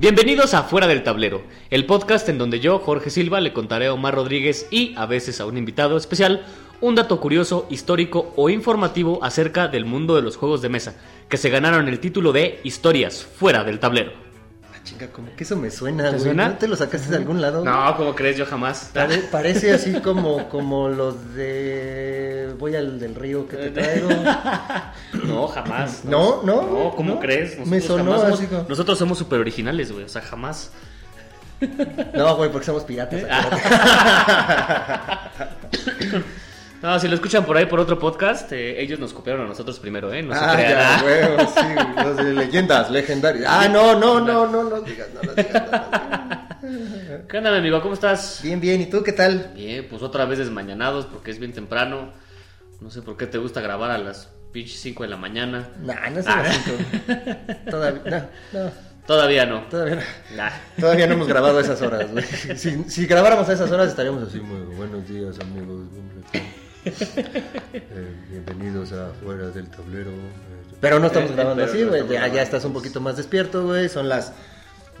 Bienvenidos a Fuera del Tablero, el podcast en donde yo, Jorge Silva, le contaré a Omar Rodríguez y a veces a un invitado especial un dato curioso, histórico o informativo acerca del mundo de los juegos de mesa, que se ganaron el título de Historias Fuera del Tablero. Ah, chinga, como que eso me suena, ¿Te güey. suena? ¿No te lo sacaste de algún lado? No, como crees? Yo jamás. Pare- parece así como, como los de... Voy al del río que te traigo. No, jamás. No, no, No, ¿cómo no. crees? Me sonó jamás así somos- Nosotros somos súper originales, güey. O sea, jamás. No, güey, porque somos piratas. No, si lo escuchan por ahí por otro podcast, eh, ellos nos copiaron a nosotros primero, ¿eh? Ah, ya, ah. güey, sí, los de leyendas legendarias. Ah, no, no, no, no, no digas, no, no digas, no, no. ¿Qué onda, mi amigo? ¿Cómo estás? Bien, bien, ¿y tú qué tal? Bien, pues otra vez desmañanados porque es bien temprano. No sé por qué te gusta grabar a las pinches 5 de la mañana. Nah, no son las cinco. Todavía, no, no, Todavía no. todavía no. Nah. Todavía no hemos grabado a esas horas, güey. Si, si grabáramos a esas horas estaríamos así, muy buenos días, amigos. Eh, bienvenidos a Fuera del Tablero. Pero no estamos Eh, grabando así, güey. Ya, ya estás un poquito más despierto, güey. Son las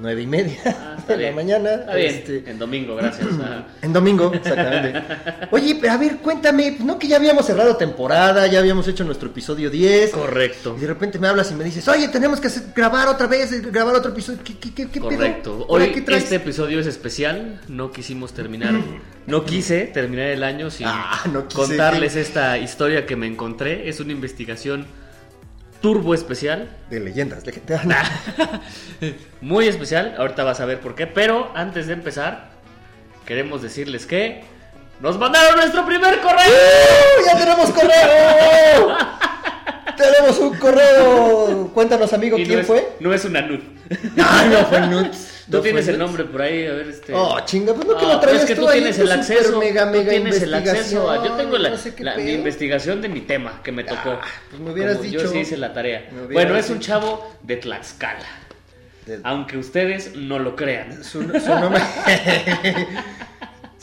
nueve y media Ah, de la mañana. Está bien. este, En domingo, gracias. En domingo, exactamente. Oye, pero a ver, cuéntame, pues, ¿no que ya habíamos cerrado temporada? Ya habíamos hecho nuestro episodio 10. Correcto. Y de repente me hablas y me dices, oye, tenemos que hacer- grabar otra vez, eh, grabar otro episodio. ¿Qué, qué, qué, qué pedo? Correcto. ¿Ahora Hoy qué traes? este episodio es especial. No quisimos terminar, no quise terminar el año sin Ah, no contarles esta historia que me encontré. Es una investigación turbo especial. De leyendas, legendarias. Muy especial, ahorita vas a ver por qué, pero antes de empezar, queremos decirles que nos mandaron nuestro primer correo. ¡Uh! ¡Ya tenemos correo! ¡Tenemos un correo! Cuéntanos, amigo, Y no ¿quién es- fue? No es una nud. ¡Ay, no fue Nuts! Tú ¿No tienes el nombre por ahí, a ver este. Oh, chinga, pues no que lo traías es que tú tienes en el acceso. super mega, tú mega tienes el acceso. a- Yo tengo la, investigación, no sé la- investigación de mi tema que me tocó. Ah, pues me hubieras Como dicho. Yo sí hice la tarea. Bueno, es un chavo de Tlaxcala. Aunque ustedes no lo crean. Su, su nombre.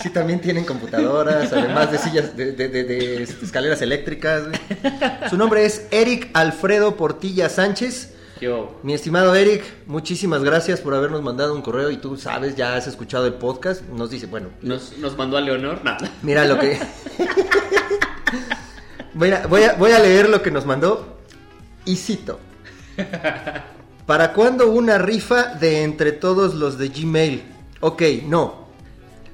sí, también tienen computadoras, además de sillas, de, de- de- de, este, escaleras eléctricas. Su nombre es Eric Alfredo Portilla Sánchez. Yo. Mi estimado Eric, muchísimas gracias por habernos mandado un correo y tú sabes, ya has escuchado el podcast. Nos dice, bueno, Nos, nos mandó a Leonor. No. mira lo que. voy, a, voy, a, voy a leer lo que nos mandó y cito. ¿Para cuándo una rifa de entre todos los de Gmail? Ok, no.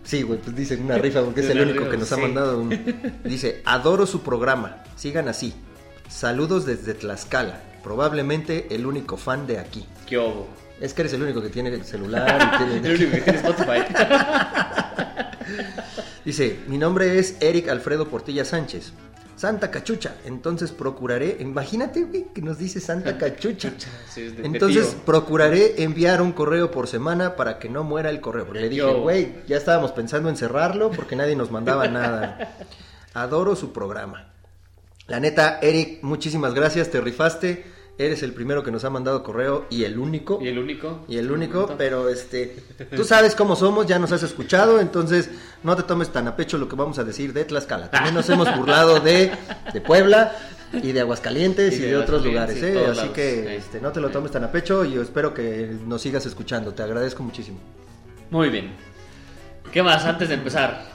Sí, güey, pues dice una rifa porque es el único que nos ha mandado un... Dice, adoro su programa, sigan así. Saludos desde Tlaxcala, probablemente el único fan de aquí. ¿Qué? Es que eres el único que tiene el celular y tiene... El único que tiene Spotify. Dice, mi nombre es Eric Alfredo Portilla Sánchez. Santa Cachucha, entonces procuraré, imagínate güey, que nos dice Santa Cachucha. Sí, de- Entonces procuraré enviar un correo por semana para que no muera el correo. Porque le dije, Yo. güey, ya estábamos pensando en cerrarlo porque nadie nos mandaba nada. Adoro su programa. La neta, Eric, muchísimas gracias, te rifaste. Eres el primero que nos ha mandado correo y el único. ¿Y el único? Y el único, pero este, tú sabes cómo somos, ya nos has escuchado, entonces no te tomes tan a pecho lo que vamos a decir de Tlaxcala. También nos hemos burlado de, de Puebla y de Aguascalientes Y y de de, otros lugares, ¿eh? así lados, que sí. este, no te lo tomes tan a pecho y yo espero que nos sigas escuchando, te agradezco muchísimo. Muy bien. ¿Qué más antes de empezar?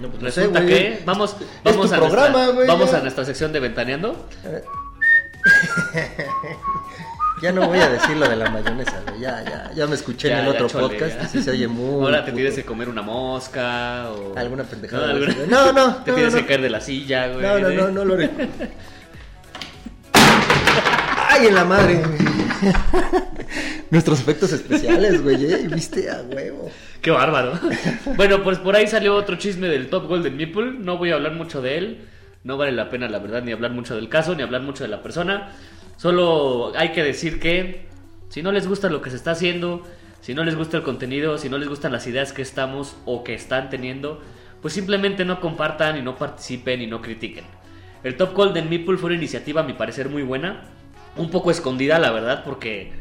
No, pues no sé, Resulta que vamos, vamos a programa, nuestra, vamos a nuestra sección de ventaneando. Ya no voy a decir lo de la mayonesa, güey, ya, ya, ya me escuché Ya, en el otro chole, podcast, así se oye muy... Ahora te puto. tienes que comer una mosca o Alguna pendejada No, alguna-. No, no, Te no, tienes no. que caer de la silla, güey. No, no, no, no lo haré. ¡Ay, en la madre! Nuestros efectos especiales, güey, ¿eh? ¿Viste? A huevo. Qué bárbaro. bueno, pues por ahí salió otro chisme del Top Golden Meeple. No voy a hablar mucho de él. No vale la pena, la verdad, ni hablar mucho del caso, ni hablar mucho de la persona. Solo hay que decir que si no les gusta lo que se está haciendo, si no les gusta el contenido, si no les gustan las ideas que estamos o que están teniendo, pues simplemente no compartan y no participen y no critiquen. El Top Golden Meeple fue una iniciativa, a mi parecer, muy buena. Un poco escondida, la verdad, porque,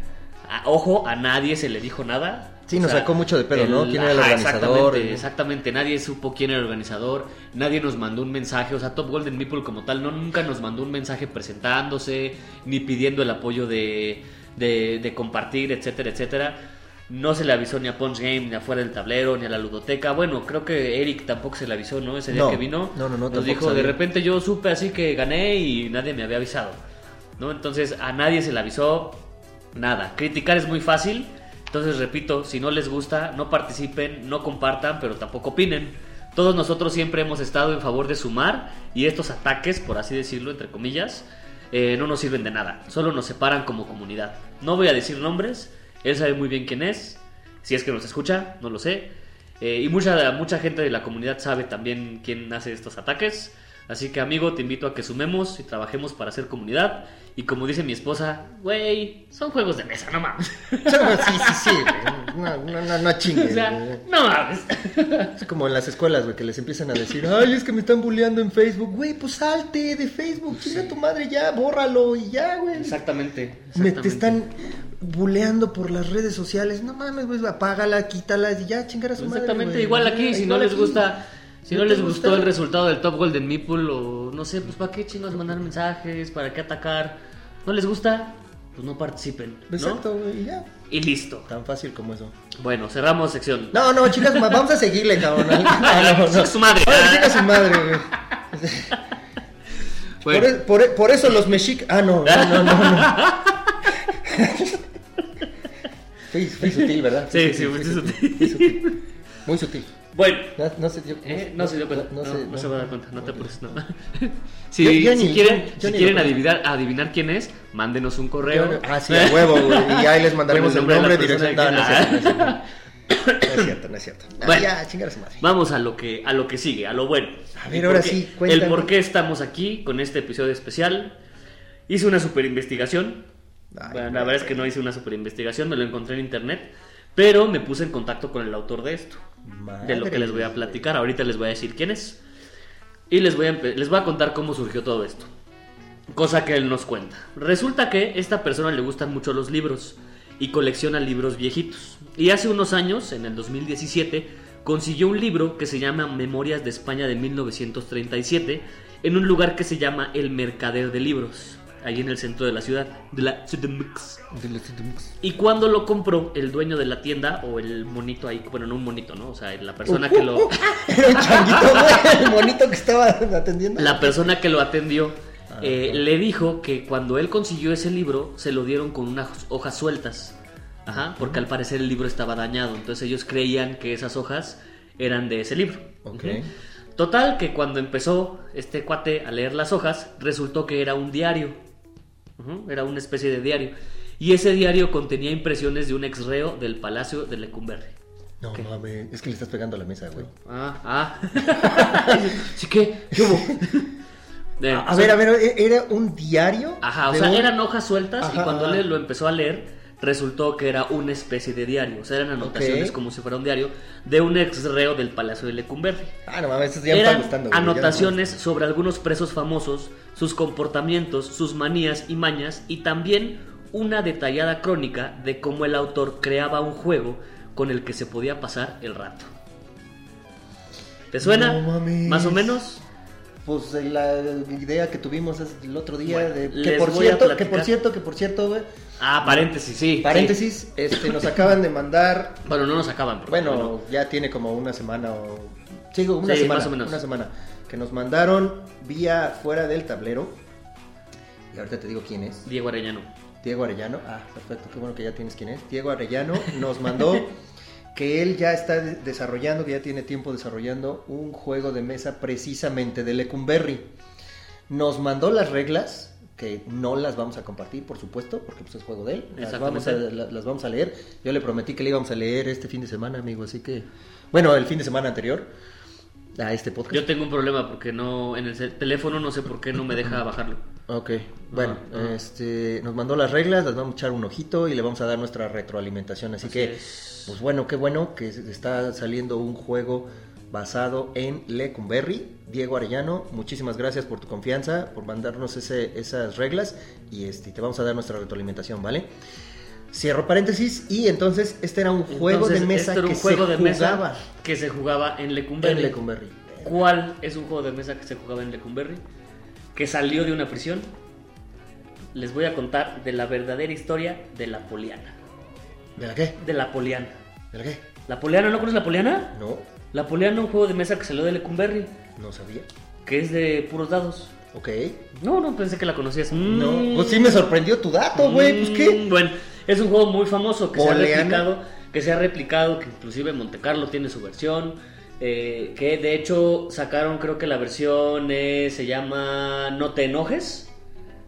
a- ojo, a nadie se le dijo nada. Sí, O nos sea, sacó mucho de pedo, ¿no? ¿Quién era el Ajá, organizador? Exactamente, exactamente, nadie supo quién era el organizador, nadie nos mandó un mensaje, o sea, Top Golden Meeple como tal no nunca nos mandó un mensaje presentándose, ni pidiendo el apoyo de, de, de compartir, etcétera, etcétera. No se le avisó ni a Punch Game, ni afuera del tablero, ni a la ludoteca. Bueno, creo que Eric tampoco se le avisó, ¿no? Ese día No, que vino. no, no, no, Nos dijo, sabía. de repente yo supe así que gané y nadie me había avisado. ¿No? Entonces a nadie se le avisó nada. Criticar es muy fácil. Entonces repito, si no les gusta, no participen, no compartan, pero tampoco opinen. Todos nosotros siempre hemos estado en favor de sumar y estos ataques, por así decirlo, entre comillas, eh, no nos sirven de nada. Solo nos separan como comunidad. No voy a decir nombres, él sabe muy bien quién es. Si es que nos escucha, no lo sé. Eh, y mucha, mucha gente de la comunidad sabe también quién hace estos ataques. Así que amigo, te invito a que sumemos y trabajemos para hacer comunidad. Y como dice mi esposa, güey, son juegos de mesa, no mames. Sí, sí, sí. No, no, no, no o chingues, sea, güey. no mames. Es como en las escuelas, güey, que les empiezan a decir, ay, es que me están bulleando en Facebook. Güey, pues salte de Facebook, chinga tu madre ya, bórralo y ya, güey. Exactamente. Me, te están buleando por las redes sociales. No mames, güey, apágala, quítala y ya, chingar a su madre. Exactamente, igual aquí, si no les aquí. gusta, si no les gustó el resultado del Top Golden Meeple o no sé, pues para qué chingos mandar mensajes, para qué atacar. ¿No les gusta? Pues no participen, ¿no? Exacto, güey, y ya. Y listo. Tan fácil como eso. Bueno, cerramos sección. No, no, chicas, vamos a seguirle, cabrón. No, no, no. Chinga su madre. Chinga su madre, güey. Bueno, Por, e- por e- por eso los mexic... Ah, no, no, no, no. Fui, fui sutil, ¿verdad? Sí, sí, fui sutil. Fui sutil. Muy sutil. Bueno. No, no se dio Eh, no se dio cuenta, no, no no, se- se no. va a dar cuenta, no te apures, no. si Yo- yo si ni- quieren, yo- si quieren adivinar, adivinar quién es, mándenos un correo. Ah, sí, a huevo, güey. Y ahí les mandaremos el el nombre nombre, de la dirección. No, no es cierto, no es cierto. No es no. Ah, Bueno. ya, chingar a su madre. Vamos a lo que a lo que sigue, a lo bueno. A ver, El ahora sí, cuéntame. El por qué estamos aquí con este episodio especial. Hice una super investigación. Ay, Bueno, la verdad es que no hice una super investigación, me lo encontré en internet, pero me puse en contacto con el autor de esto, de lo que les voy a platicar. Ahorita les voy a decir quién es y les voy a les voy a contar cómo surgió todo esto. Cosa que él nos cuenta. Resulta que a esta persona le gustan mucho los libros y colecciona libros viejitos. Y hace unos años, en el 2017, consiguió un libro que se llama Memorias de España de 1937 en un lugar que se llama El Mercader de Libros, ahí en el centro de la ciudad, de la CDMX. Y cuando lo compró, el dueño de la tienda, o el monito ahí, bueno, no un monito, ¿no? O sea, la persona que lo... Un changuito, güey, el monito que estaba atendiendo. La persona que lo atendió eh, le dijo que cuando él consiguió ese libro se lo dieron con unas hojas sueltas. Ajá, porque al parecer el libro estaba dañado. Entonces ellos creían que esas hojas eran de ese libro. Total, que cuando empezó este cuate a leer las hojas, resultó que era un diario. Era una especie de diario. Y ese diario contenía impresiones de un ex reo del Palacio de Lecumberri. No mames, es que le estás pegando a la mesa, güey. Ah, ah. ¿Sí qué? ¿Qué hubo? A ver, a ver, ¿e- ¿era un diario? Ajá, o sea, un- eran hojas sueltas y cuando ajá. él lo empezó a leer, resultó que era una especie de diario. O sea, eran anotaciones como si fuera un diario de un ex reo del Palacio de Lecumberri. Ah, no mames, ya me está Eran gustando. güey, ya me está anotaciones sobre algunos presos famosos, sus comportamientos, sus manías y mañas, y también una detallada crónica de cómo el autor creaba un juego con el que se podía pasar el rato. ¿Te suena? No. Más o menos. Pues eh, la idea que tuvimos el otro día Bueno, de que por cierto, que por cierto, que por cierto, güey, Ah, paréntesis, sí. paréntesis, este nos acaban de mandar. Bueno, no nos acaban. porque bueno, ya tiene como una semana o sí, una Sí, semana, más o menos. una semana que nos mandaron vía fuera del tablero. Y ahorita te digo quién es. Diego Arellano. Diego Arellano. Ah, perfecto, qué bueno que ya tienes quién es. Diego Arellano nos mandó que él ya está de- desarrollando, que ya tiene tiempo desarrollando un juego de mesa precisamente de Lecumberri. Nos mandó las reglas, que no las vamos a compartir, por supuesto, porque pues es juego de él. Las vamos, a, las vamos a leer. Yo le prometí que le íbamos a leer este fin de semana, amigo, así que... Bueno, el fin de semana anterior a este podcast. Yo tengo un problema porque no en el teléfono no sé por qué no me deja bajarlo. Ok, bueno, este, nos mandó las reglas, las vamos a echar un ojito y le vamos a dar nuestra retroalimentación. Así, Así que, es. Pues bueno, qué bueno que está saliendo un juego basado en Lecumberri. Diego Arellano, muchísimas gracias por tu confianza, por mandarnos ese- esas reglas y este, te vamos a dar nuestra retroalimentación, ¿vale? Cierro paréntesis y entonces este era un juego Entonces, de mesa este era que juego se de mesa jugaba que se jugaba en Lecumberri. en Lecumberri. ¿Cuál es un juego de mesa que se jugaba en Lecumberri? Que salió de una prisión. Les voy a contar de la verdadera historia de la Poliana. ¿De la qué? De la Poliana. ¿De la qué? ¿La Poliana? ¿No conoces la Poliana? No, La Poliana, un juego de mesa que salió de Lecumberri, no sabía. que es de puros dados. Ok. No, no pensé que la conocías. No, Mm. pues sí me sorprendió tu dato, güey. Pues qué. Mm, Bueno, es un juego muy famoso que se ha replicado, que se ha replicado, que inclusive Monte Carlo tiene su versión, eh, que de hecho sacaron creo que la versión eh, se llama No te enojes,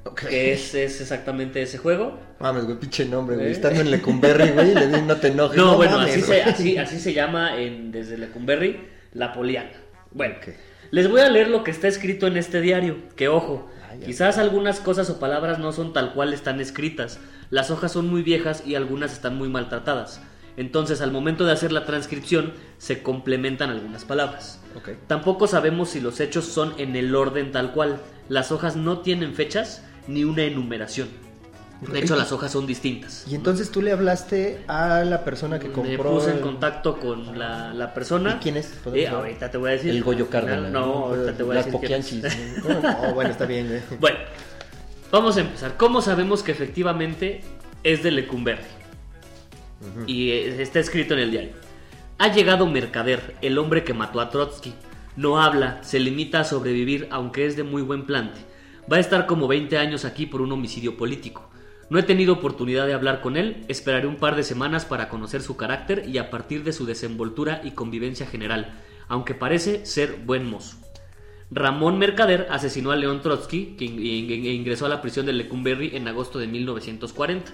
Ok. que es, es exactamente ese juego. Mames, güey, pinche nombre, güey. ¿Eh? Estando en Lecumberri, güey, le di no te enojes. No, bueno, mames, así, se, así, así se llama en, desde Lecumberri, la Poliana. Bueno, Ok. les voy a leer lo que está escrito en este diario, que ojo, ay. quizás algunas cosas o palabras no son tal cual están escritas, las hojas son muy viejas y algunas están muy maltratadas. Entonces, al momento de hacer la transcripción, se complementan algunas palabras. Ok. Tampoco sabemos si los hechos son en el orden tal cual. Las hojas no tienen fechas ni una enumeración. De hecho, las hojas son distintas. Y entonces tú le hablaste a la persona que compró. Me puse en el- contacto con la, la persona. ¿Y quién es? ¿Podemos Eh, ahora te voy a decir. El Goyo Cárdenas. No, ahorita te voy a Las decir. quién es. poquianchis. No, no, bueno, está bien, güey. Bueno, vamos a empezar. ¿Cómo sabemos que efectivamente es de Lecumberri? Y eh, está escrito en el diario. Ha llegado Mercader, el hombre que mató a Trotsky. No habla, se limita a sobrevivir, aunque es de muy buen plante. Va a estar como 20 años aquí por un homicidio político. No he tenido oportunidad de hablar con él, esperaré un par de semanas para conocer su carácter y a partir de su desenvoltura y convivencia general, aunque parece ser buen mozo. Ramón Mercader asesinó a León Trotsky, que in- in- ingresó a la prisión de Lecumberri en agosto de 1940.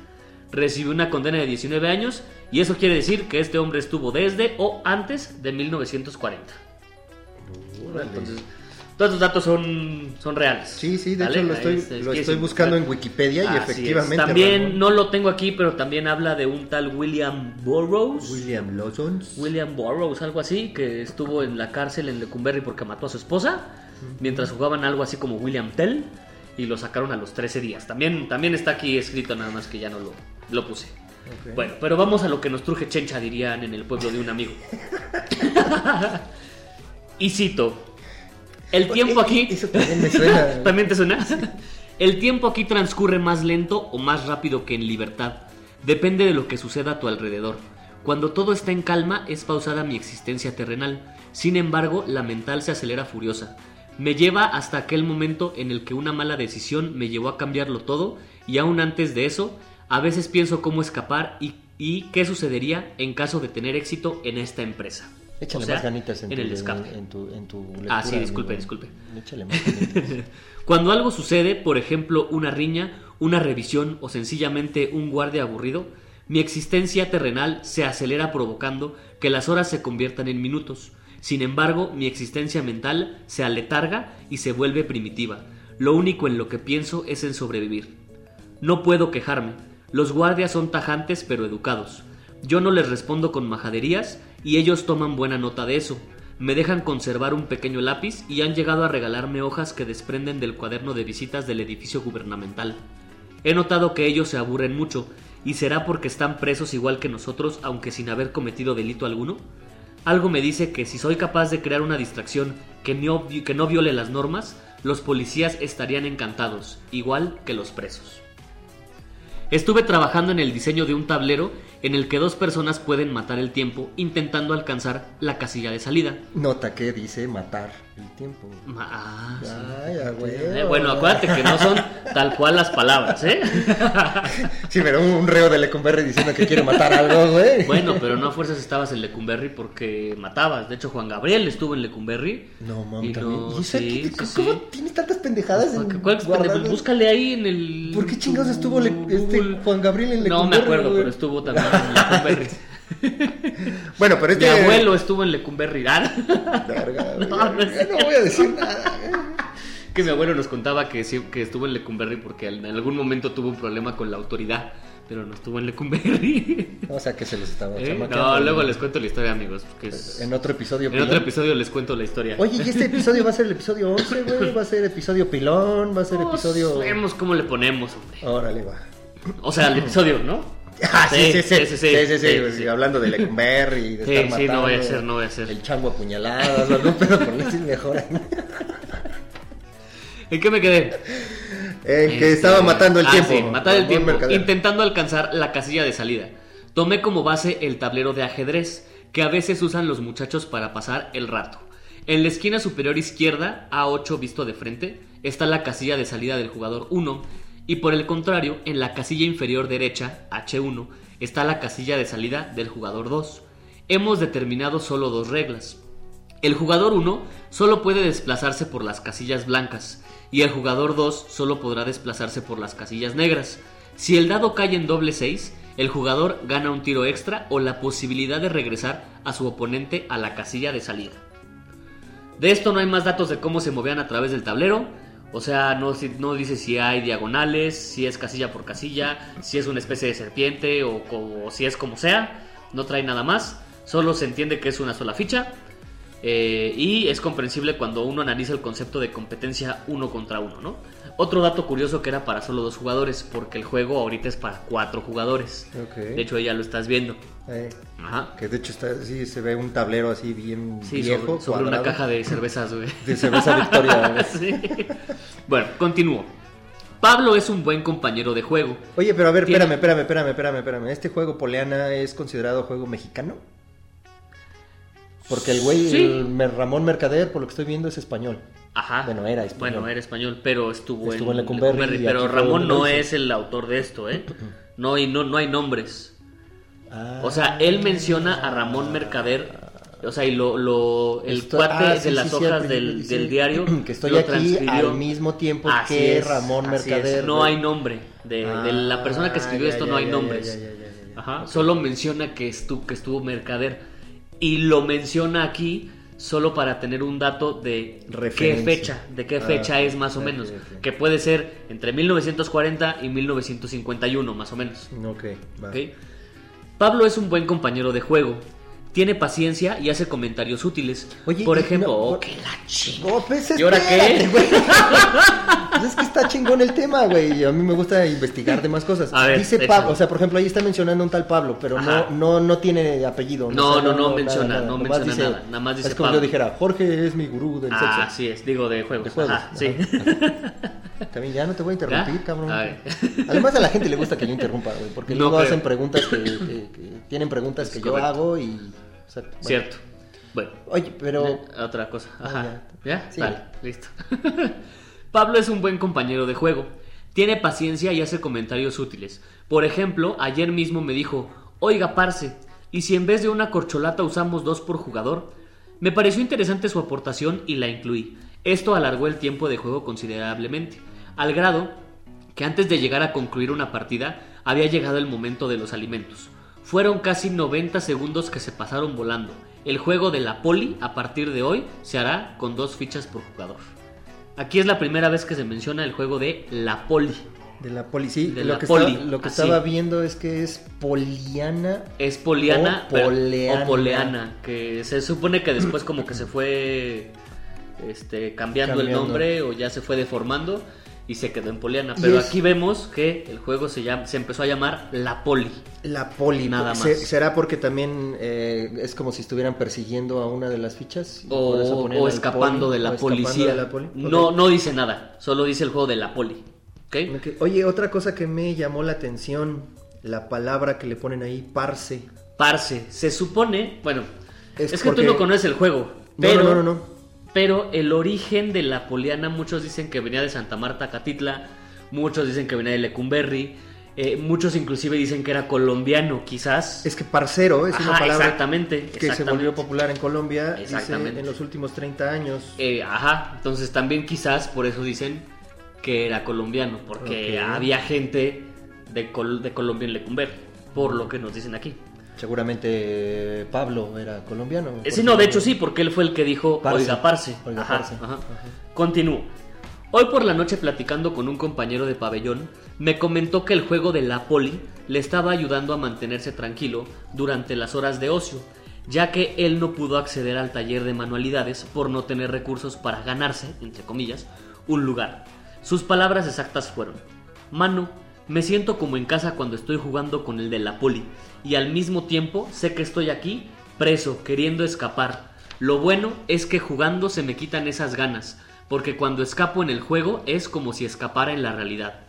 Recibió una condena de 19 años y eso quiere decir que este hombre estuvo desde o antes de 1940. Órale. Entonces, todos los datos son, son reales. Sí, sí, de ¿vale? hecho lo estoy, es- es lo estoy es- buscando en Wikipedia y Así efectivamente. También Ramón- no lo tengo aquí, pero también habla de un tal William Burroughs. William Lawson. William Burroughs, algo así, que estuvo en la cárcel en Lecumberri porque mató a su esposa, mientras jugaban algo así como William Tell, y lo sacaron a los 13 días. También, también está aquí escrito, nada más que ya no lo, lo puse. Bueno, pero vamos a lo que nos truje chencha, dirían en el pueblo de un amigo. y cito, el tiempo aquí... Eso también me suena. ¿También te suena? El tiempo aquí transcurre más lento o más rápido que en libertad. Depende de lo que suceda a tu alrededor. Cuando todo está en calma es pausada mi existencia terrenal. Sin embargo, la mental se acelera furiosa. Me lleva hasta aquel momento en el que una mala decisión me llevó a cambiarlo todo y aún antes de eso, a veces pienso cómo escapar y, y qué sucedería en caso de tener éxito en esta empresa. Échale O sea, más ganitas en, en tu, el escape. En tu, en tu Ah, sí, lectura, disculpe, amigo. disculpe. Échale más ganitas. Cuando algo sucede, por ejemplo una riña, una revisión o sencillamente un guardia aburrido, mi existencia terrenal se acelera provocando que las horas se conviertan en minutos. Sin embargo, mi existencia mental se aletarga y se vuelve primitiva. Lo único en lo que pienso es en sobrevivir. No puedo quejarme. Los guardias son tajantes pero educados. Yo no les respondo con majaderías y ellos toman buena nota de eso. Me dejan conservar un pequeño lápiz y han llegado a regalarme hojas que desprenden del cuaderno de visitas del edificio gubernamental. He notado que ellos se aburren mucho y será porque están presos igual que nosotros aunque sin haber cometido delito alguno. Algo me dice que si soy capaz de crear una distracción que no, que no viole las normas, los policías estarían encantados, igual que los presos. Estuve trabajando en el diseño de un tablero en el que dos personas pueden matar el tiempo intentando alcanzar la casilla de salida. Nota que dice matar el tiempo. Ah, sí. Ay. Eh, bueno, acuérdate que no son tal cual las palabras, ¿eh? Sí, pero un, reo de Lecumberri diciendo que quiere matar algo, güey. Bueno, pero no a fuerzas estabas en Lecumberri porque matabas. De hecho, Juan Gabriel estuvo en Lecumberri. No, Y mami, también. no, ¿Y sí, sí, ¿Cómo tienes tantas pendejadas en ¿Cuál es tu guardadas? pendejo? Búscale ahí en el. ¿Por qué chingados estuvo le- este. Juan Gabriel en No me Lecumberri, acuerdo, güey? pero estuvo también en Lecumberri. Bueno, pero Mi este... abuelo estuvo en Lecumberri. güey, No, no no voy a decir nada. Que mi abuelo nos contaba que, sí- que estuvo en Lecumberri porque en algún momento tuvo un problema con la autoridad, pero no estuvo en Lecumberri. O sea, que se los estaba ¿Eh? No, luego les cuento la historia, amigos. porque es- En otro episodio. En pilón. otro episodio les cuento la historia. Oye, ¿y este episodio va a ser el episodio 11, güey? ¿Va a ser episodio pilón? ¿Va a ser Pues, episodio...? Vemos cómo le ponemos, hombre. Órale, va. O sea, el episodio, ¿no? Ah, sí, sí, sí, Sí, sí, sí, sí, hablando de Lecumberri y de Sí, estar sí, no voy a matando, hacer, no voy a hacer. El chango apuñalado, no, no, pero por decir mejor. ¿En qué me quedé? Eh, que Este, estaba matando el ah, tiempo. sí, matar el tiempo. Intentando alcanzar la casilla de salida. Tomé como base el tablero de ajedrez que a veces usan los muchachos para pasar el rato. En la esquina superior izquierda, A8 visto de frente, está la casilla de salida del jugador 1 y por el contrario, en la casilla inferior derecha, H1, está la casilla de salida del jugador 2. Hemos determinado solo dos reglas. El jugador 1 solo puede desplazarse por las casillas blancas y el jugador 2 solo podrá desplazarse por las casillas negras. Si el dado cae en doble 6, el jugador gana un tiro extra o la posibilidad de regresar a su oponente a la casilla de salida. De esto no hay más datos de cómo se movían a través del tablero. O sea, no, dice si hay diagonales, si es casilla por casilla, si es una especie de serpiente o si es como sea. No trae nada más. Solo se entiende que es una sola ficha. Eh, y es comprensible cuando uno analiza el concepto de competencia uno contra uno, ¿no? Otro dato curioso que era para solo dos jugadores, porque el juego ahorita es para cuatro jugadores. De hecho, ya lo estás viendo. Eh, Ajá. que de hecho está, sí, se ve un tablero así bien Sí, viejo, sobre, sobre una caja de cervezas, güey. de cerveza Victoria. Sí. Bueno, continúo. Pablo es un buen compañero de juego. Oye, pero a ver, Tiene- espérame, espérame, espérame, espérame, espérame. ¿Este juego Poleana es considerado juego mexicano? Porque el güey, Sí. el Mer- Ramón Mercader, por lo que estoy viendo, es español. Ajá. Bueno, era español. Bueno, era español, pero estuvo, Estuvo en en, Lecumberri Lecumberri, y Pero Ramón no es el autor de esto, ¿eh? No, hay- no, no hay nombres. Ah. O sea, él menciona a Ramón Mercader. O sea, y lo, lo el cuate ah, de sí, las sí, sí, al hojas del, del diario. que estoy lo aquí transcribió. al mismo tiempo Así que es, Ramón Mercader. es. No hay nombre. De, de la persona que escribió Ah, esto ya, no hay ya, nombres. ya. Ajá. Solo menciona que estuvo, que estuvo Mercader. Y lo menciona aquí solo para tener un dato de qué fecha, de qué Ah, fecha es más o menos. Que puede ser entre 1940 y 1951, más o menos. Ok, va. ¿ok? Pablo es un buen compañero de juego. Tiene paciencia y hace comentarios útiles. Oye, por ejemplo, no, oh, que la chi- Oh, pues, ¿Y ahora qué? güey. Pues es que está chingón el tema, güey. A mí me gusta investigar demás cosas. A ver, Dice. Pablo, o sea, por ejemplo, ahí está mencionando un tal Pablo, pero Ajá. no, no, no tiene apellido. No, no, no menciona, no Nomás menciona nada, nada más dice Es como Pablo. yo dijera, Jorge es mi gurú del Ah, sexo. así es, digo de juegos. De juegos, Ajá, sí. También ya no te voy a interrumpir, ¿Ya? cabrón. A. Además a la gente le gusta que yo interrumpa, güey, porque No luego hacen preguntas que, que- que tienen preguntas Es que yo hago y... bueno. Cierto. Bueno, Oye, pero... otra cosa. Ajá. Ah, ¿Ya? Sí. Vale, listo. Pablo es un buen compañero de juego. Tiene paciencia y hace comentarios útiles. Por ejemplo, ayer mismo me dijo, oiga, parce, ¿y si en vez de una corcholata usamos dos por jugador? Me pareció interesante su aportación y la incluí. Esto alargó el tiempo de juego considerablemente, al grado que antes de llegar a concluir una partida había llegado el momento de los alimentos. Fueron casi 90 segundos que se pasaron volando. El juego de la poli a partir de hoy se hará con dos fichas por jugador. Aquí es la primera vez que se menciona el juego de la poli. De la poli, sí, De lo, la que poli, estaba, lo que así. estaba viendo es que es poliana. Es poliana O pero- poleana. o poleana, que se supone que después como que se fue este, cambiando, el nombre o ya se fue deformando y se quedó en poliana. Pero es- aquí vemos que el juego se, llama, se empezó a llamar la poli. La poli, Nada más. ¿Será porque también eh, es como si estuvieran persiguiendo a una de las fichas? O, escapando poli, de la o policía. de la poli? No, no dice nada, solo dice el juego de la poli. ¿Ok? Ok. Oye, otra cosa que me llamó la atención, la palabra que le ponen ahí, parse. Parce, se supone, bueno, Es es, que porque- tú no conoces el juego, pero, no, no, no, no. Pero el origen de la poliana, muchos dicen que venía de Santa Marta, Catitla, muchos dicen que venía de Lecumberri, eh, muchos inclusive dicen que era colombiano, quizás. Es que parcero es una palabra exactamente, que se volvió popular en Colombia dice, en los últimos 30 años. Eh, ajá, entonces también quizás por eso dicen que era colombiano, porque había gente de, Col- de Colombia en Lecumberri, por lo que nos dicen aquí. Seguramente Pablo era colombiano. Eh, Sí, no, de hecho sí, porque él fue el que dijo, Parce. oiga, parce. Oiga, Ajá, parce. ajá. Ajá. Continúo. Hoy por la noche platicando con un compañero de pabellón, me comentó que el juego de la poli le estaba ayudando a mantenerse tranquilo durante las horas de ocio, ya que él no pudo acceder al taller de manualidades por no tener recursos para ganarse, entre comillas, un lugar. Sus palabras exactas fueron, Mano, Me siento como en casa cuando estoy jugando con el de la poli y al mismo tiempo sé que estoy aquí preso, queriendo escapar. Lo bueno es que jugando se me quitan esas ganas, porque cuando escapo en el juego es como si escapara en la realidad.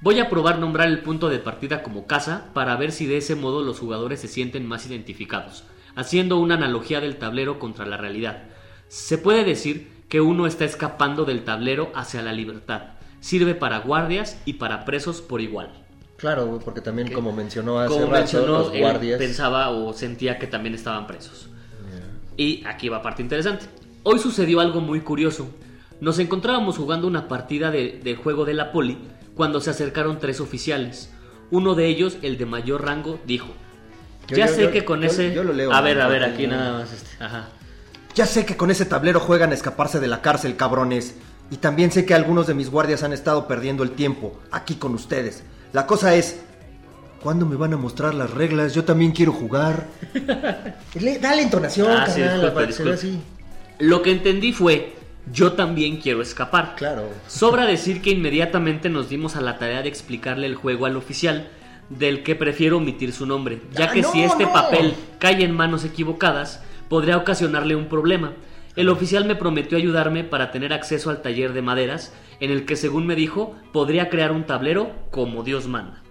Voy a probar nombrar el punto de partida como casa para ver si de ese modo los jugadores se sienten más identificados, haciendo una analogía del tablero contra la realidad. Se puede decir que uno está escapando del tablero hacia la libertad. Sirve para guardias y para presos por igual. Claro, porque también como mencionó hace Como rato, mencionó, los él guardias... pensaba o sentía que también estaban presos. Y aquí va parte interesante. Hoy sucedió algo muy curioso. Nos encontrábamos jugando una partida de, de juego de la poli cuando se acercaron tres oficiales. Uno de ellos, el de mayor rango, dijo: Yo- Ya yo- sé yo- que con yo- ese. yo lo leo, a ver, a ver, aquí nada más. Este. Ajá. Ya sé que con ese tablero juegan a escaparse de la cárcel, cabrones. Y también sé que algunos de mis guardias han estado perdiendo el tiempo aquí con ustedes. La cosa es, ¿cuándo me van a mostrar las reglas? Yo también quiero jugar. Le- dale entonación, Ah, sí, disculpe. así. Lo que entendí fue: Yo también quiero escapar. Claro. Sobra decir que inmediatamente nos dimos a la tarea de explicarle el juego al oficial, del que prefiero omitir su nombre, ya Ah, que no, si este no. papel cae en manos equivocadas, podría ocasionarle un problema. El oficial me prometió ayudarme para tener acceso al taller de maderas, en el que según me dijo, podría crear un tablero como Dios manda.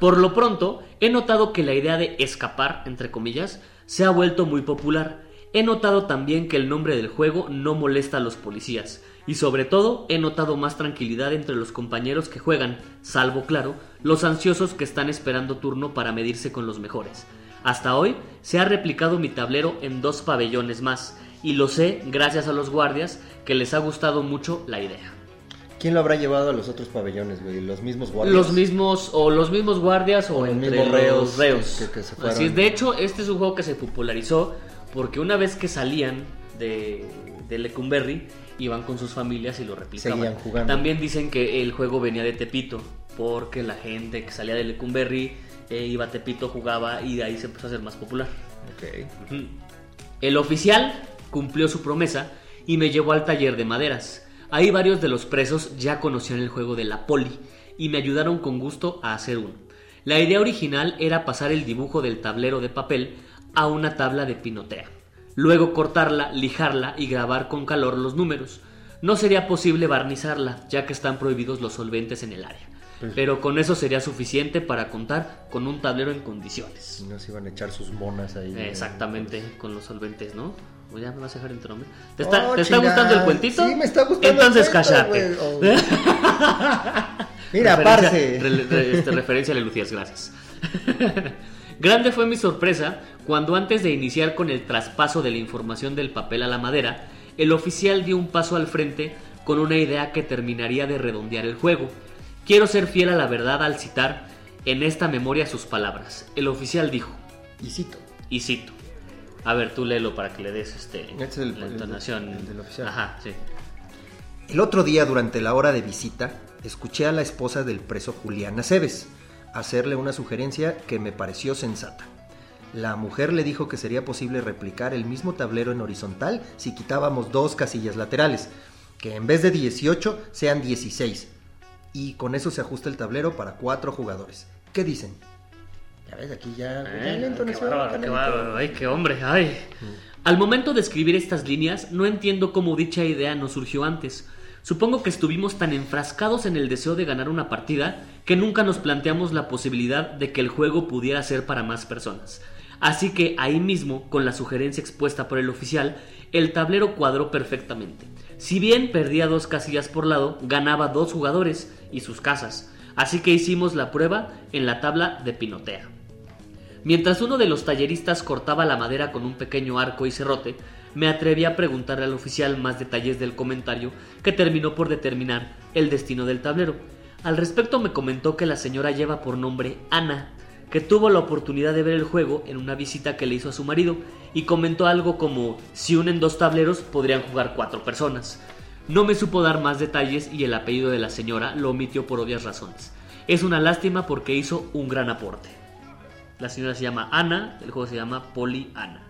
Por lo pronto, he notado que la idea de escapar, entre comillas, se ha vuelto muy popular. He notado también que el nombre del juego no molesta a los policías. Y sobre todo, he notado más tranquilidad entre los compañeros que juegan, salvo, claro, los ansiosos que están esperando turno para medirse con los mejores. Hasta hoy se ha replicado mi tablero en dos pabellones más, y lo sé gracias a los guardias que les ha gustado mucho la idea. ¿Quién lo habrá llevado a los otros pabellones, güey? ¿Los mismos guardias? Los mismos, o los mismos guardias o, O los entre mismos los reos reos. que- que se fueron. Así es, de hecho, este es un juego que se popularizó porque una vez que salían de, de Lecumberri, iban con sus familias y lo replicaban. Seguían jugando. También dicen que el juego venía de Tepito, porque la gente que salía de Lecumberri eh, iba a Tepito, jugaba y de ahí se empezó a hacer más popular. Ok. El oficial cumplió su promesa y me llevó al taller de maderas. Ahí varios de los presos ya conocían el juego de la poli y me ayudaron con gusto a hacer uno. La idea original era pasar el dibujo del tablero de papel a una tabla de pinotea. Luego cortarla, lijarla y grabar con calor los números. No sería posible barnizarla, ya que están prohibidos los solventes en el área. Pues- Pero con eso sería suficiente para contar con un tablero en condiciones. Si no se iban a echar sus monas ahí. Exactamente, con los solventes, ¿no? O ya me vas a dejar en tu nombre. ¿Te Oh, está, ¿te está chingada. gustando el cuentito? Sí, me está gustando Entonces cállate. Oh. Mira, parce. re- re- este, referencia a Lucías, gracias. Grande fue mi sorpresa cuando antes de iniciar con el traspaso de la información del papel a la madera, el oficial dio un paso al frente con una idea que terminaría de redondear el juego. Quiero ser fiel a la verdad al citar en esta memoria sus palabras. El oficial dijo, Y cito. y cito. A ver, tú léelo para que le des este, Este es el- la el- entonación. el del oficial. Ajá, sí. El otro día, durante la hora de visita, escuché a la esposa del preso Julián Aceves hacerle una sugerencia que me pareció sensata. La mujer le dijo que sería posible replicar el mismo tablero en horizontal si quitábamos dos casillas laterales, que en vez de 18 sean 16. Y con eso se ajusta el tablero para cuatro jugadores. ¿Qué dicen? Ya ves, aquí ya... ya Eh, la qué bárbaro, qué bárbaro, ay, qué hombre, ay. Al momento de escribir estas líneas, no entiendo cómo dicha idea no surgió antes. Supongo que estuvimos tan enfrascados en el deseo de ganar una partida que nunca nos planteamos la posibilidad de que el juego pudiera ser para más personas. Así que ahí mismo, con la sugerencia expuesta por el oficial, el tablero cuadró perfectamente. Si bien perdía dos casillas por lado, ganaba dos jugadores y sus casas. Así que hicimos la prueba en la tabla de pinotea. Mientras uno de los talleristas cortaba la madera con un pequeño arco y serrote, me atreví a preguntarle al oficial más detalles del comentario que terminó por determinar el destino del tablero. Al respecto me comentó que la señora lleva por nombre Ana, que tuvo la oportunidad de ver el juego en una visita que le hizo a su marido y comentó algo como si unen dos tableros podrían jugar cuatro personas. No me supo dar más detalles y el apellido de la señora lo omitió por obvias razones. Es una lástima porque hizo un gran aporte. La señora se llama Ana, el juego se llama Poli Ana.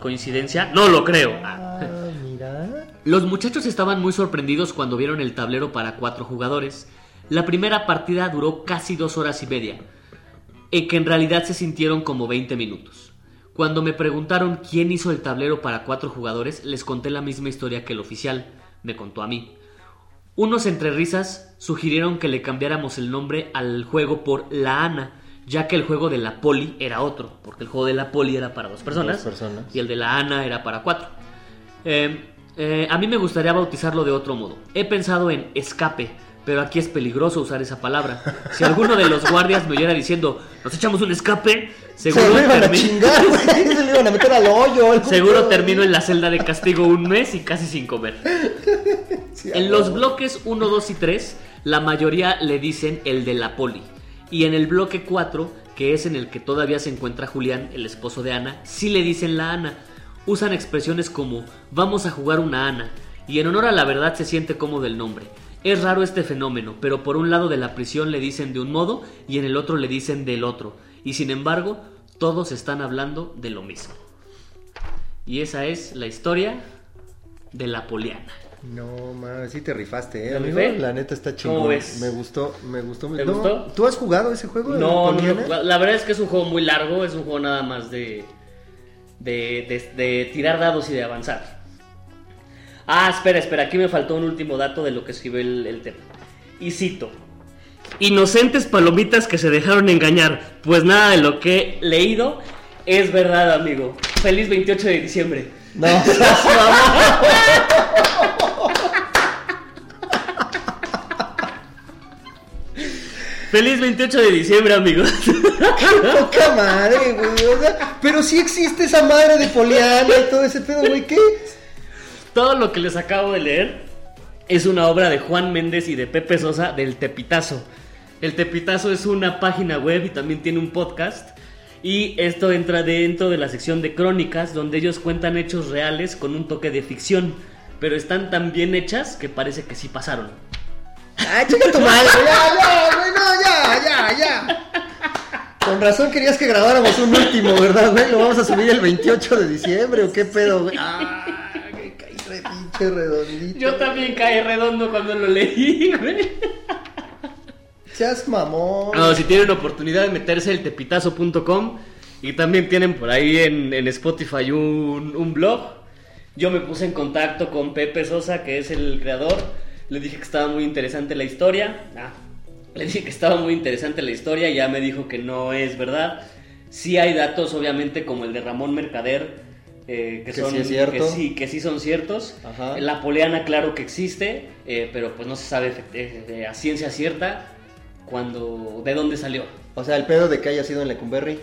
¿Coincidencia? No lo creo. Ah. Ah, mira. Los muchachos estaban muy sorprendidos cuando vieron el tablero para cuatro jugadores. La primera partida duró casi dos horas y media, en que en realidad se sintieron como 20 minutos. Cuando me preguntaron quién hizo el tablero para cuatro jugadores, les conté la misma historia que el oficial me contó a mí. Unos entre risas sugirieron que le cambiáramos el nombre al juego por La Ana, ya que el juego de la Poli era otro, porque el juego de la Poli era para dos personas, Dos personas. y el de la Ana era para cuatro. Eh, eh, a mí me gustaría bautizarlo de otro modo. He pensado en escape, pero aquí es peligroso usar esa palabra. Si alguno de los guardias me oyera diciendo, nos echamos un escape, Se seguro, iban a chingar. Se lo iban a meter al hoyo. algún seguro termino en la celda de castigo un mes y casi sin comer. Sí, En los bloques 1, 2 y 3, la mayoría le dicen el de la poli. Y en el bloque 4, que es en el que todavía se encuentra Julián, el esposo de Ana, sí le dicen la Ana. Usan expresiones como vamos a jugar una Ana. Y en honor a la verdad se siente cómodo el nombre. Es raro este fenómeno, pero por un lado de la prisión le dicen de un modo y en el otro le dicen del otro. Y sin embargo, todos están hablando de lo mismo. Y esa es la historia de la poliana. No, mames, sí te rifaste, eh, ¿Me amigo. rifé? La neta está ¿Cómo chingón. Me gustó, me gustó. ¿Te No, gustó? ¿Tú has jugado ese juego? No, no, no, la verdad es que es un juego muy largo, es un juego nada más de, de, de- de tirar dados y de avanzar. Ah, espera, espera, aquí me faltó un último dato de lo que escribió el, el tema. Y cito. Inocentes palomitas que se dejaron engañar, pues nada de lo que he leído es verdad, amigo. Feliz 28 de diciembre. No, Feliz 28 de diciembre, amigos. poca madre, güey. O sea, pero sí existe esa madre de Poliana y todo ese pedo, güey. ¿Qué? Todo lo que les acabo de leer es una obra de Juan Méndez y de Pepe Sosa del Tepitazo. El Tepitazo es una página web y también tiene un podcast. Y esto entra dentro de la sección de crónicas, donde ellos cuentan hechos reales con un toque de ficción. Pero están tan bien hechas que parece que sí pasaron. Ah, chica tu madre. Ya, ya, güey. No, ya, ya, ya. Con razón querías que grabáramos un último, ¿verdad, güey? Lo vamos a subir el 28 de diciembre, ¿o qué pedo, güey? Ah, que caí re pinche redondito. Yo también caí redondo cuando lo leí, güey. Seas mamón. No, si tienen oportunidad de meterse el tepitazo.com y también tienen por ahí en, en Spotify un, un blog. Yo me puse en contacto con Pepe Sosa, que es el creador. Le dije que estaba muy interesante la historia. Ah, le dije que estaba muy interesante la historia ya me dijo que no es verdad. Sí hay datos, obviamente, como el de Ramón Mercader, eh, que, Que son sí es cierto. que sí, que sí son ciertos. Ajá. La poleana, claro que existe, eh, pero pues no se sabe eh, a ciencia cierta cuando de dónde salió. O sea, el pedo de que haya sido en Lecumberri.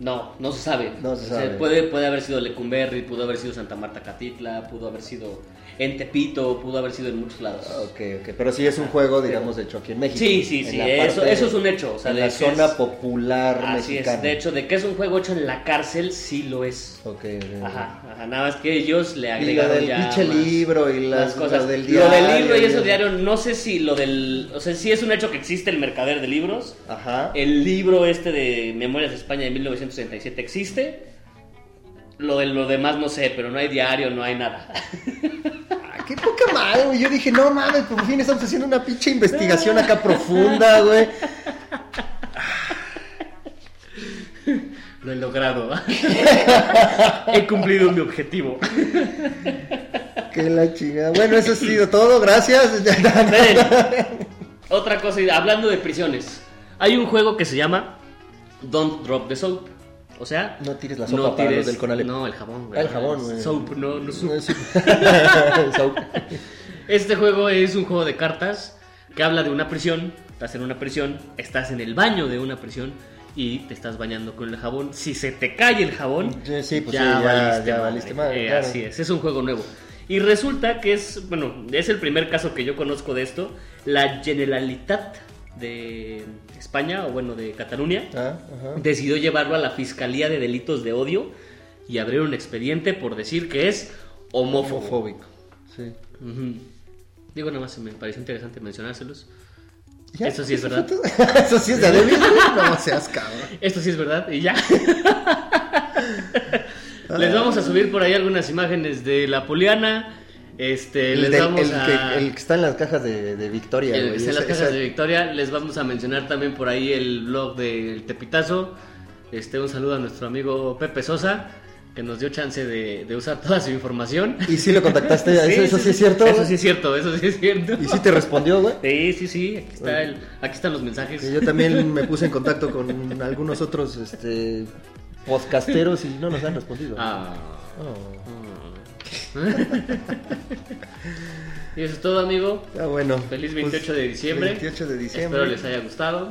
No, no se sabe. No se O sea, sabe. puede, puede haber sido Lecumberri, pudo haber sido Santa Marta Catitla, pudo haber sido en Tepito, pudo haber sido en muchos lados. Ok, ok. Pero sí es un juego, digamos, hecho aquí en México. Sí, sí, sí, eso, parte- eso es un hecho. O sea, en de la zona es- popular Así mexicana. es. De hecho, de que es un juego hecho en la cárcel, sí lo es. Ok, ok. Ajá, ajá, nada más que ellos le Y lo agregaron del ya pinche más- libro y las, las cosas. lo del Lo del libro y eso diario, no sé si lo del. O sea, sí es un hecho que existe el mercader de libros. Ajá. El libro este de Memorias de España de 1967 existe. Lo de lo demás no sé, pero no hay diario, no hay nada. Ah, qué poca madre, güey. Yo dije, no mames, por fin estamos haciendo una pinche investigación acá profunda, güey. Lo he logrado. he cumplido mi objetivo. Que la chingada. Bueno, eso ha sido todo, gracias. Miren, otra cosa, hablando de prisiones. Hay un juego que se llama Don't Drop the Soap. O sea, No tires la sopa para los del Conalep. No, el jabón, güey. Ah, el jabón, güey. Soap, no, no soap. No, sí. So- Este juego es un juego de cartas que habla de una prisión. Estás en una prisión, estás en el baño de una prisión y te estás bañando con el jabón. Si se te cae el jabón, Sí, sí, pues sí, ya- ya valiste madre, Eh, claro. Así es, es un juego nuevo. Y resulta que es, bueno, es el primer caso que yo conozco de esto. La Generalitat de España, o bueno, de Cataluña, Ah, decidió llevarlo a la Fiscalía de Delitos de Odio y abrir un expediente por decir que es homófobo. Homofóbico. Sí. Ujú. Digo, nada más me pareció interesante mencionárselos. ¿Ya? Eso sí es verdad. Eso sí es de débil, güey. No seas cabrón. Esto sí es verdad, y ya. Les vamos a subir por ahí algunas imágenes de la Poliana. Este, El, les del- vamos el a... que, el que está en las cajas de, de Victoria, El que está en las cajas esa- de Victoria, les vamos a mencionar también por ahí el blog del Tepitazo. Este, un saludo a nuestro amigo Pepe Sosa, que nos dio chance de, de usar toda su información. ¿Y si lo contactaste? ¿Eso, eso sí es cierto? Eso sí es cierto, eso sí es cierto. ¿Y si te respondió, güey? Sí, sí, sí, aquí, está el, aquí están los mensajes. Yo también me puse en contacto con algunos otros este, podcasteros y no nos han respondido. Ah. Oh. Y eso es todo, amigo. Ah, bueno. Feliz Pues, 28 de diciembre. 28 de diciembre. Espero les haya gustado.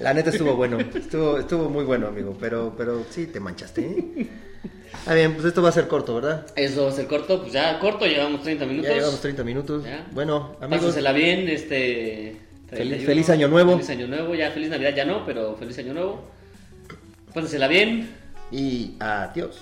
La neta estuvo bueno. Estuvo, estuvo muy bueno, amigo. Pero, pero sí te manchaste, ¿eh? Ah, bien, pues esto va a ser corto, ¿verdad? Eso va a ser corto, pues ya corto, llevamos 30 minutos. Ya llevamos 30 minutos. Ya. Bueno, amigos. Pásensela bien, este. Feliz- 31. feliz año nuevo. Feliz año nuevo, ya feliz Navidad ya no, pero feliz año nuevo. Pásensela bien. Y adiós.